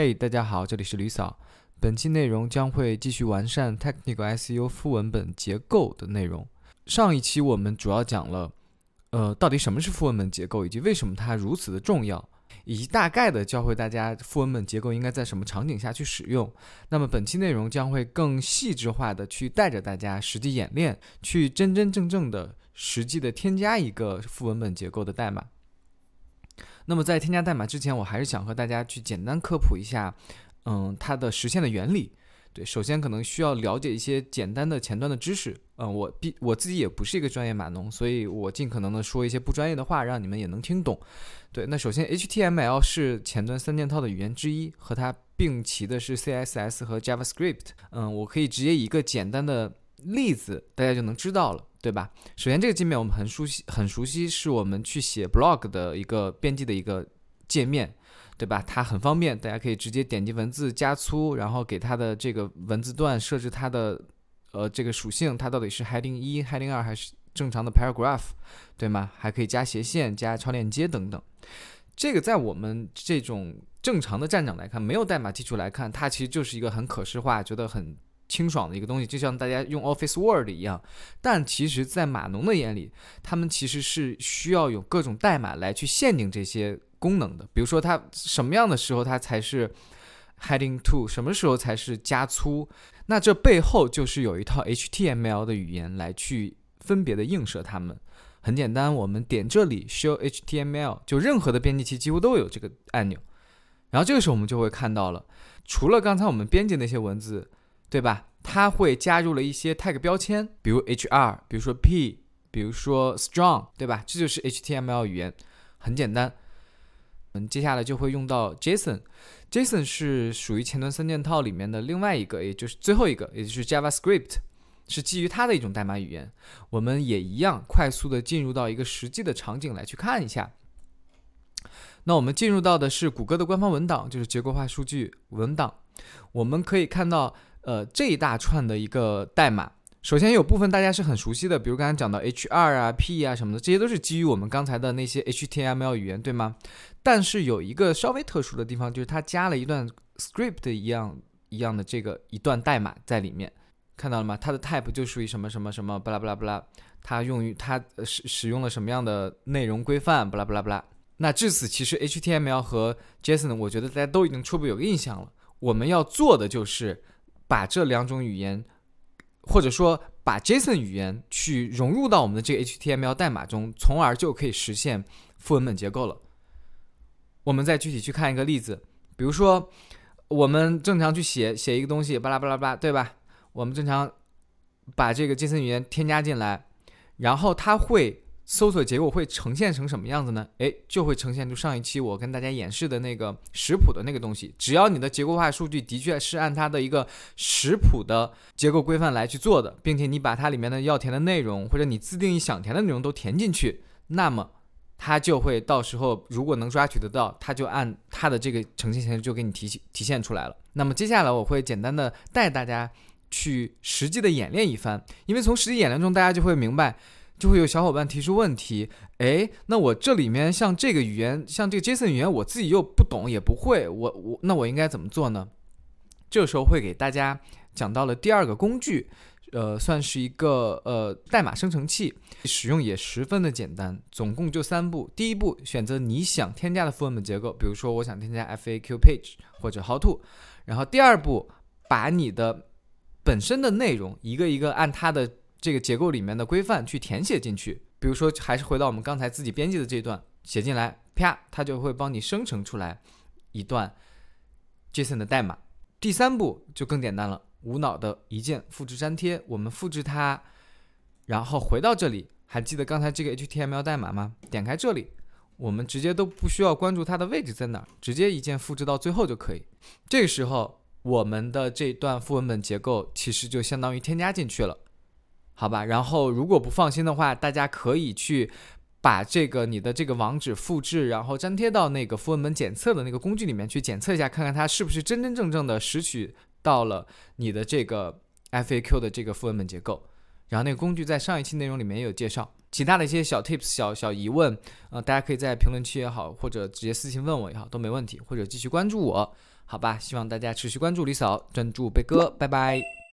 嘿，大家好，这里是吕嫂。本期内容将会继续完善 Technical SEO 副文本结构的内容。上一期我们主要讲了，呃，到底什么是副文本结构，以及为什么它如此的重要，以及大概的教会大家副文本结构应该在什么场景下去使用。那么本期内容将会更细致化的去带着大家实际演练，去真真正正的实际的添加一个副文本结构的代码。那么在添加代码之前，我还是想和大家去简单科普一下，嗯，它的实现的原理。对，首先可能需要了解一些简单的前端的知识。嗯，我毕我自己也不是一个专业码农，所以我尽可能的说一些不专业的话，让你们也能听懂。对，那首先 HTML 是前端三件套的语言之一，和它并齐的是 CSS 和 JavaScript。嗯，我可以直接一个简单的例子，大家就能知道了。对吧？首先，这个界面我们很熟悉，很熟悉，是我们去写 blog 的一个编辑的一个界面，对吧？它很方便，大家可以直接点击文字加粗，然后给它的这个文字段设置它的呃这个属性，它到底是 heading 一、heading 二还是正常的 paragraph，对吗？还可以加斜线、加超链接等等。这个在我们这种正常的站长来看，没有代码基础来看，它其实就是一个很可视化，觉得很。清爽的一个东西，就像大家用 Office Word 一样，但其实，在码农的眼里，他们其实是需要有各种代码来去限定这些功能的。比如说，它什么样的时候它才是 Heading to，什么时候才是加粗，那这背后就是有一套 HTML 的语言来去分别的映射它们。很简单，我们点这里 Show HTML，就任何的编辑器几乎都有这个按钮。然后这个时候我们就会看到了，除了刚才我们编辑那些文字。对吧？它会加入了一些 tag 标签，比如 hr，比如说 p，比如说 strong，对吧？这就是 HTML 语言，很简单。嗯，接下来就会用到 JSON，JSON 是属于前端三件套里面的另外一个，也就是最后一个，也就是 JavaScript，是基于它的一种代码语言。我们也一样，快速的进入到一个实际的场景来去看一下。那我们进入到的是谷歌的官方文档，就是结构化数据文档。我们可以看到。呃，这一大串的一个代码，首先有部分大家是很熟悉的，比如刚才讲到 H 二啊、P 啊什么的，这些都是基于我们刚才的那些 HTML 语言，对吗？但是有一个稍微特殊的地方，就是它加了一段 script 一样一样的这个一段代码在里面，看到了吗？它的 type 就属于什么什么什么，巴拉巴拉巴拉，它用于它使使用了什么样的内容规范，巴拉巴拉巴拉。那至此，其实 HTML 和 JSON，我觉得大家都已经初步有个印象了。我们要做的就是。把这两种语言，或者说把 JSON 语言去融入到我们的这个 HTML 代码中，从而就可以实现副文本结构了。我们再具体去看一个例子，比如说我们正常去写写一个东西，巴拉巴拉巴，对吧？我们正常把这个 JSON 语言添加进来，然后它会。搜索结果会呈现成什么样子呢？诶，就会呈现出上一期我跟大家演示的那个食谱的那个东西。只要你的结构化数据的确是按它的一个食谱的结构规范来去做的，并且你把它里面的要填的内容或者你自定义想填的内容都填进去，那么它就会到时候如果能抓取得到，它就按它的这个呈现形式就给你体体现出来了。那么接下来我会简单的带大家去实际的演练一番，因为从实际演练中大家就会明白。就会有小伙伴提出问题，哎，那我这里面像这个语言，像这个 JSON 语言，我自己又不懂也不会，我我那我应该怎么做呢？这时候会给大家讲到了第二个工具，呃，算是一个呃代码生成器，使用也十分的简单，总共就三步。第一步，选择你想添加的副文本结构，比如说我想添加 FAQ page 或者 How to，然后第二步，把你的本身的内容一个一个按它的。这个结构里面的规范去填写进去，比如说还是回到我们刚才自己编辑的这一段写进来，啪，它就会帮你生成出来一段 JSON 的代码。第三步就更简单了，无脑的一键复制粘贴，我们复制它，然后回到这里，还记得刚才这个 HTML 代码吗？点开这里，我们直接都不需要关注它的位置在哪儿，直接一键复制到最后就可以。这个时候，我们的这段副文本结构其实就相当于添加进去了。好吧，然后如果不放心的话，大家可以去把这个你的这个网址复制，然后粘贴到那个副文本检测的那个工具里面去检测一下，看看它是不是真真正正的拾取到了你的这个 FAQ 的这个副文本结构。然后那个工具在上一期内容里面也有介绍，其他的一些小 tips、小小疑问，呃，大家可以在评论区也好，或者直接私信问我也好，都没问题，或者继续关注我。好吧，希望大家持续关注李嫂，专注贝哥，拜拜。